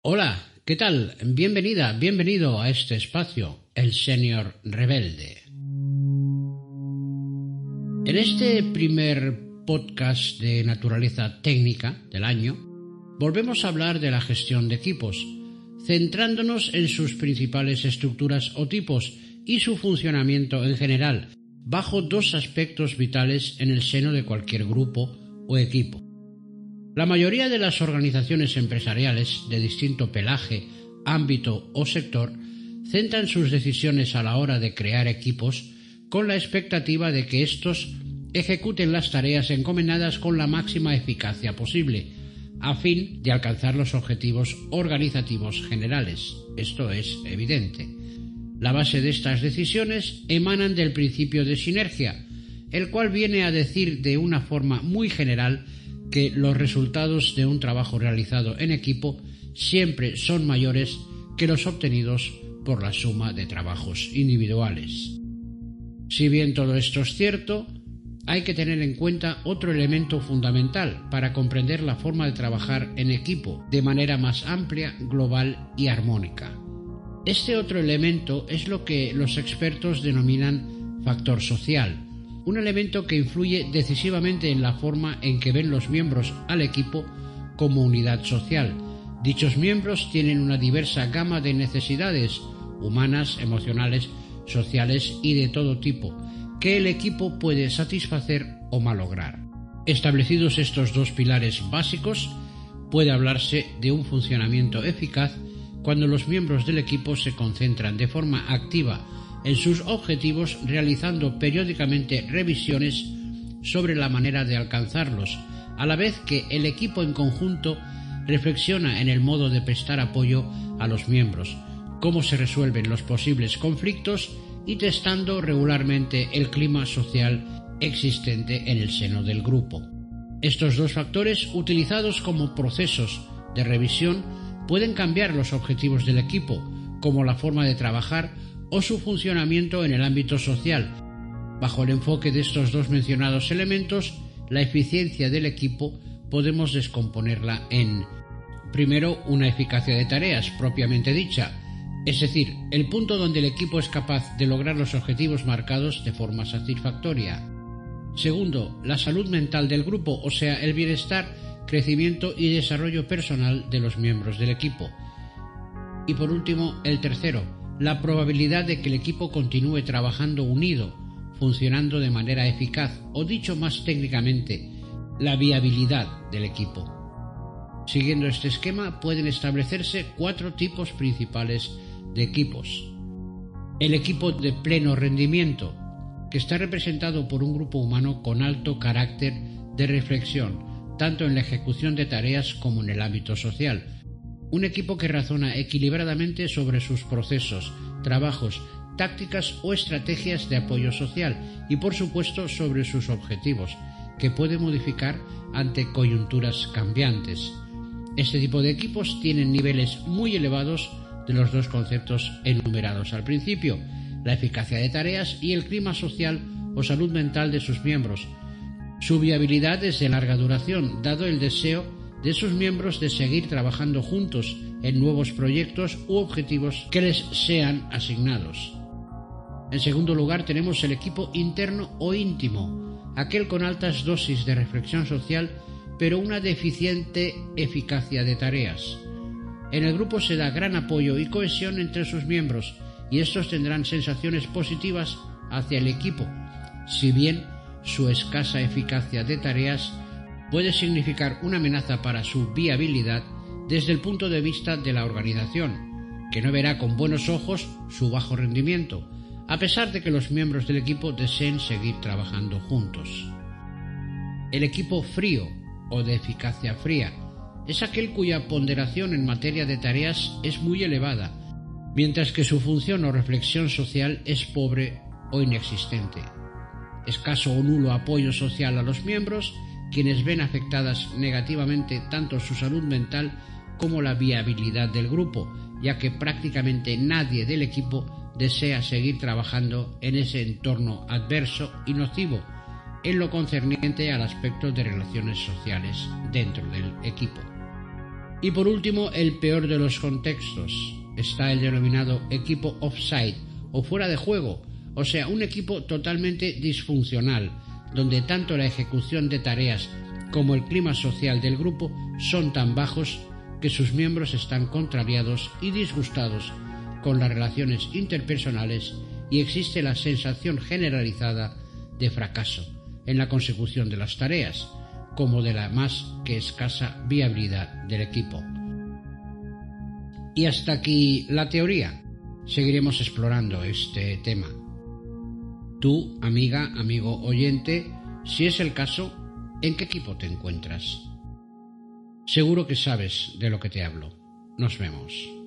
Hola, ¿qué tal? Bienvenida, bienvenido a este espacio, el Senior Rebelde. En este primer podcast de naturaleza técnica del año, volvemos a hablar de la gestión de equipos, centrándonos en sus principales estructuras o tipos y su funcionamiento en general, bajo dos aspectos vitales en el seno de cualquier grupo o equipo. La mayoría de las organizaciones empresariales de distinto pelaje, ámbito o sector centran sus decisiones a la hora de crear equipos con la expectativa de que estos ejecuten las tareas encomendadas con la máxima eficacia posible, a fin de alcanzar los objetivos organizativos generales. Esto es evidente. La base de estas decisiones emanan del principio de sinergia, el cual viene a decir de una forma muy general que los resultados de un trabajo realizado en equipo siempre son mayores que los obtenidos por la suma de trabajos individuales. Si bien todo esto es cierto, hay que tener en cuenta otro elemento fundamental para comprender la forma de trabajar en equipo de manera más amplia, global y armónica. Este otro elemento es lo que los expertos denominan factor social, un elemento que influye decisivamente en la forma en que ven los miembros al equipo como unidad social. Dichos miembros tienen una diversa gama de necesidades humanas, emocionales, sociales y de todo tipo, que el equipo puede satisfacer o malograr. Establecidos estos dos pilares básicos, puede hablarse de un funcionamiento eficaz cuando los miembros del equipo se concentran de forma activa en sus objetivos realizando periódicamente revisiones sobre la manera de alcanzarlos, a la vez que el equipo en conjunto reflexiona en el modo de prestar apoyo a los miembros, cómo se resuelven los posibles conflictos y testando regularmente el clima social existente en el seno del grupo. Estos dos factores, utilizados como procesos de revisión, pueden cambiar los objetivos del equipo, como la forma de trabajar o su funcionamiento en el ámbito social. Bajo el enfoque de estos dos mencionados elementos, la eficiencia del equipo podemos descomponerla en, primero, una eficacia de tareas propiamente dicha, es decir, el punto donde el equipo es capaz de lograr los objetivos marcados de forma satisfactoria. Segundo, la salud mental del grupo, o sea, el bienestar, crecimiento y desarrollo personal de los miembros del equipo. Y por último, el tercero, la probabilidad de que el equipo continúe trabajando unido, funcionando de manera eficaz o dicho más técnicamente, la viabilidad del equipo. Siguiendo este esquema pueden establecerse cuatro tipos principales de equipos. El equipo de pleno rendimiento, que está representado por un grupo humano con alto carácter de reflexión, tanto en la ejecución de tareas como en el ámbito social, un equipo que razona equilibradamente sobre sus procesos, trabajos, tácticas o estrategias de apoyo social y por supuesto sobre sus objetivos, que puede modificar ante coyunturas cambiantes. Este tipo de equipos tienen niveles muy elevados de los dos conceptos enumerados al principio, la eficacia de tareas y el clima social o salud mental de sus miembros. Su viabilidad es de larga duración, dado el deseo de sus miembros de seguir trabajando juntos en nuevos proyectos u objetivos que les sean asignados. En segundo lugar tenemos el equipo interno o íntimo, aquel con altas dosis de reflexión social pero una deficiente eficacia de tareas. En el grupo se da gran apoyo y cohesión entre sus miembros y estos tendrán sensaciones positivas hacia el equipo, si bien su escasa eficacia de tareas puede significar una amenaza para su viabilidad desde el punto de vista de la organización, que no verá con buenos ojos su bajo rendimiento, a pesar de que los miembros del equipo deseen seguir trabajando juntos. El equipo frío o de eficacia fría es aquel cuya ponderación en materia de tareas es muy elevada, mientras que su función o reflexión social es pobre o inexistente. Escaso o nulo apoyo social a los miembros quienes ven afectadas negativamente tanto su salud mental como la viabilidad del grupo, ya que prácticamente nadie del equipo desea seguir trabajando en ese entorno adverso y nocivo en lo concerniente al aspecto de relaciones sociales dentro del equipo. Y por último, el peor de los contextos. Está el denominado equipo offside o fuera de juego, o sea, un equipo totalmente disfuncional, donde tanto la ejecución de tareas como el clima social del grupo son tan bajos que sus miembros están contrariados y disgustados con las relaciones interpersonales y existe la sensación generalizada de fracaso en la consecución de las tareas, como de la más que escasa viabilidad del equipo. Y hasta aquí la teoría. Seguiremos explorando este tema. Tú, amiga, amigo oyente, si es el caso, ¿en qué equipo te encuentras? Seguro que sabes de lo que te hablo. Nos vemos.